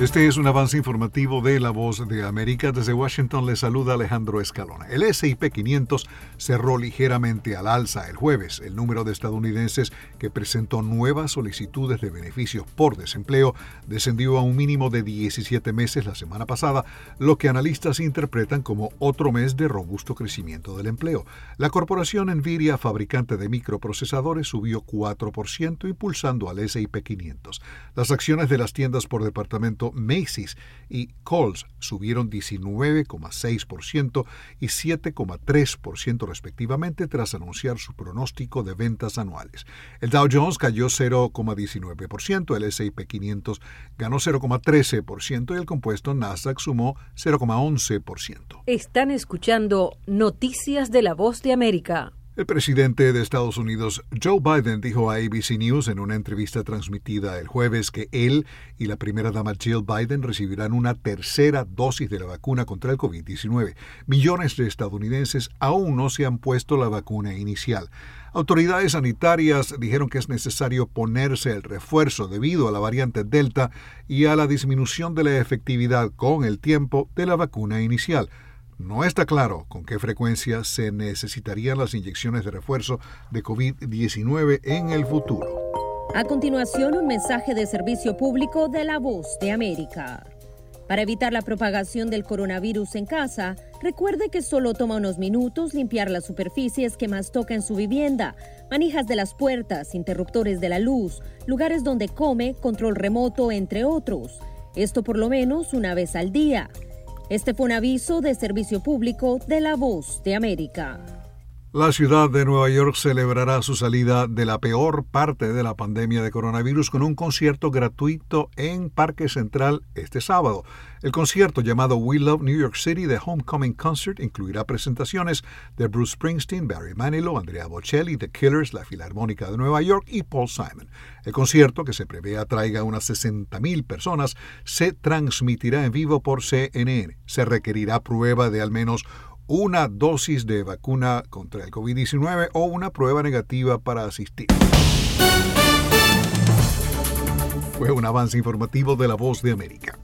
Este es un avance informativo de La Voz de América. Desde Washington le saluda Alejandro Escalona. El S&P 500 cerró ligeramente al alza el jueves. El número de estadounidenses que presentó nuevas solicitudes de beneficios por desempleo descendió a un mínimo de 17 meses la semana pasada, lo que analistas interpretan como otro mes de robusto crecimiento del empleo. La corporación Nvidia, fabricante de microprocesadores, subió 4%, impulsando al S&P 500. Las acciones de las tiendas por departamento Macy's y Kohl's subieron 19,6% y 7,3% respectivamente tras anunciar su pronóstico de ventas anuales. El Dow Jones cayó 0,19%, el S&P 500 ganó 0,13% y el compuesto Nasdaq sumó 0,11%. Están escuchando Noticias de la Voz de América. El presidente de Estados Unidos, Joe Biden, dijo a ABC News en una entrevista transmitida el jueves que él y la primera dama Jill Biden recibirán una tercera dosis de la vacuna contra el COVID-19. Millones de estadounidenses aún no se han puesto la vacuna inicial. Autoridades sanitarias dijeron que es necesario ponerse el refuerzo debido a la variante Delta y a la disminución de la efectividad con el tiempo de la vacuna inicial. No está claro con qué frecuencia se necesitarían las inyecciones de refuerzo de COVID-19 en el futuro. A continuación, un mensaje de servicio público de la voz de América. Para evitar la propagación del coronavirus en casa, recuerde que solo toma unos minutos limpiar las superficies que más toca en su vivienda, manijas de las puertas, interruptores de la luz, lugares donde come, control remoto, entre otros. Esto por lo menos una vez al día. Este fue un aviso de servicio público de La Voz de América. La ciudad de Nueva York celebrará su salida de la peor parte de la pandemia de coronavirus con un concierto gratuito en Parque Central este sábado. El concierto llamado We Love New York City The Homecoming Concert incluirá presentaciones de Bruce Springsteen, Barry Manilow, Andrea Bocelli, The Killers, la Filarmónica de Nueva York y Paul Simon. El concierto, que se prevé atraiga unas 60.000 personas, se transmitirá en vivo por CNN. Se requerirá prueba de al menos una dosis de vacuna contra el COVID-19 o una prueba negativa para asistir. Fue un avance informativo de la voz de América.